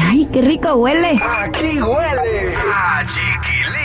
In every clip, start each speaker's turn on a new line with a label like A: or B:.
A: ¡Ay, qué rico huele!
B: Aquí huele a chiquilín.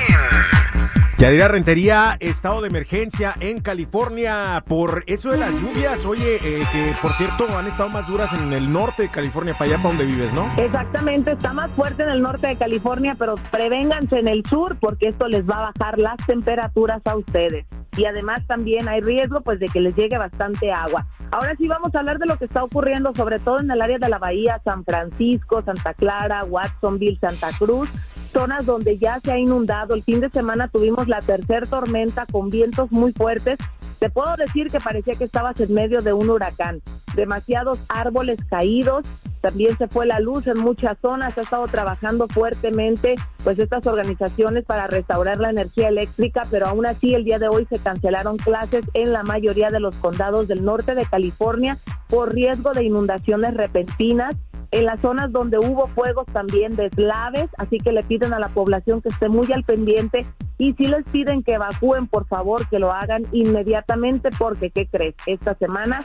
C: Yadira Rentería, estado de emergencia en California por eso de las lluvias. Oye, eh, que por cierto han estado más duras en el norte de California, para allá para donde vives, ¿no?
D: Exactamente, está más fuerte en el norte de California, pero prevénganse en el sur porque esto les va a bajar las temperaturas a ustedes. Y además también hay riesgo pues de que les llegue bastante agua. Ahora sí vamos a hablar de lo que está ocurriendo sobre todo en el área de la Bahía, San Francisco, Santa Clara, Watsonville, Santa Cruz, zonas donde ya se ha inundado. El fin de semana tuvimos la tercer tormenta con vientos muy fuertes. Te puedo decir que parecía que estabas en medio de un huracán. Demasiados árboles caídos, también se fue la luz en muchas zonas, ha estado trabajando fuertemente pues estas organizaciones para restaurar la energía eléctrica, pero aún así el día de hoy se cancelaron clases en la mayoría de los condados del norte de California por riesgo de inundaciones repentinas en las zonas donde hubo fuegos también deslaves, así que le piden a la población que esté muy al pendiente y si les piden que evacúen, por favor, que lo hagan inmediatamente porque, ¿qué crees? Esta semana,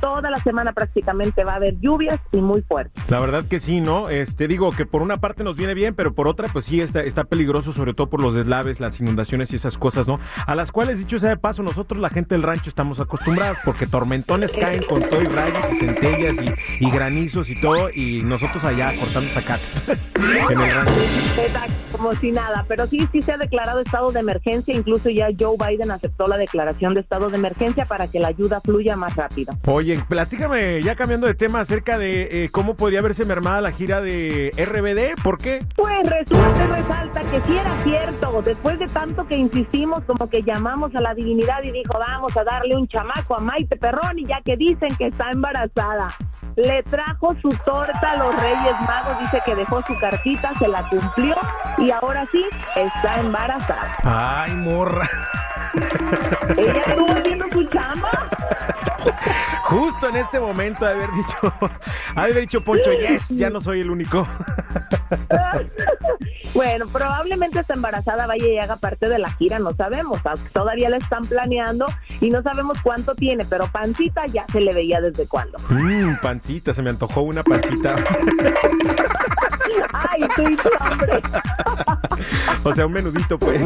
D: toda la semana prácticamente va a haber lluvias y muy fuertes.
C: La verdad que sí, ¿no? Este digo que por una parte nos viene bien, pero por otra pues sí está, está peligroso, sobre todo por los deslaves, las inundaciones y esas cosas, ¿no? A las cuales, dicho sea de paso, nosotros la gente del rancho estamos acostumbrados porque tormentones caen con todo y rayos y centellas y, y granizos y todo y nosotros allá cortando zacate en el rancho.
D: Exacto, como si nada, pero sí, sí se ha declarado estado de emergencia, incluso ya Joe Biden aceptó la declaración de estado de emergencia para que la ayuda fluya más rápido.
C: Oye, platícame, ya cambiando de tema, acerca de eh, cómo podía verse mermada la gira de RBD, ¿por qué?
D: Pues resulta y resalta que sí era cierto, después de tanto que insistimos, como que llamamos a la divinidad y dijo, vamos a darle un chamaco a Maite Perroni, ya que dicen que está embarazada. Le trajo su torta a los Reyes Magos, dice que dejó su cartita, se la cumplió y ahora sí está embarazada.
C: Ay, morra.
D: Ella estuvo haciendo su chamba.
C: Justo en este momento de haber dicho, haber dicho Poncho, yes, ya no soy el único.
D: Bueno, probablemente está embarazada vaya y haga parte de la gira, no sabemos. Todavía la están planeando y no sabemos cuánto tiene, pero pancita ya se le veía desde cuándo.
C: Mmm, pancita, se me antojó una pancita.
D: Ay, tú y tu hambre.
C: o sea, un menudito, pues.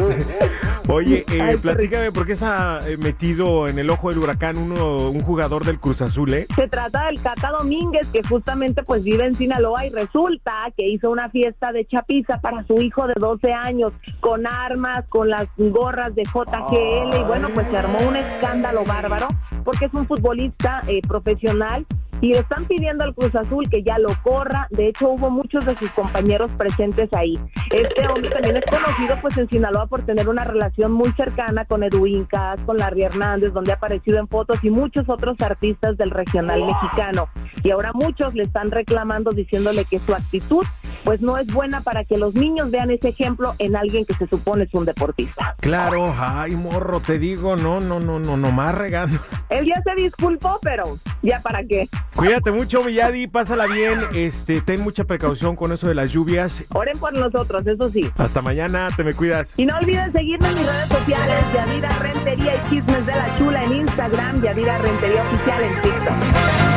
C: Oye, eh,
D: Ay,
C: platícame, ¿por qué está eh, metido en el ojo del huracán uno, un jugador del Cruz Azul, eh?
D: Se trata del Cata Domínguez, que justamente pues vive en Sinaloa y resulta que hizo una fiesta de chapiza para su hijo de 12 años, con armas, con las gorras de JGL, y bueno, pues se armó un escándalo bárbaro, porque es un futbolista eh, profesional y le están pidiendo al Cruz Azul que ya lo corra. De hecho, hubo muchos de sus compañeros presentes ahí. Este hombre también es conocido pues en Sinaloa por tener una relación muy cercana con Edwin Cas, con Larry Hernández, donde ha aparecido en fotos y muchos otros artistas del regional mexicano. Y ahora muchos le están reclamando diciéndole que su actitud pues no es buena para que los niños vean ese ejemplo en alguien que se supone es un deportista.
C: Claro, ay, morro, te digo, no, no, no, no, no más regando.
D: Él ya se disculpó, pero ya para qué.
C: Cuídate mucho, Villadi, pásala bien, este, ten mucha precaución con eso de las lluvias.
D: Oren por nosotros, eso sí.
C: Hasta mañana, te me cuidas.
D: Y no olviden seguirme en mis redes sociales, Yadira Rentería y Chismes de la Chula en Instagram, Yadira Rentería Oficial en TikTok.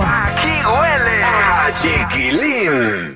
B: Aquí huele a chiquilín.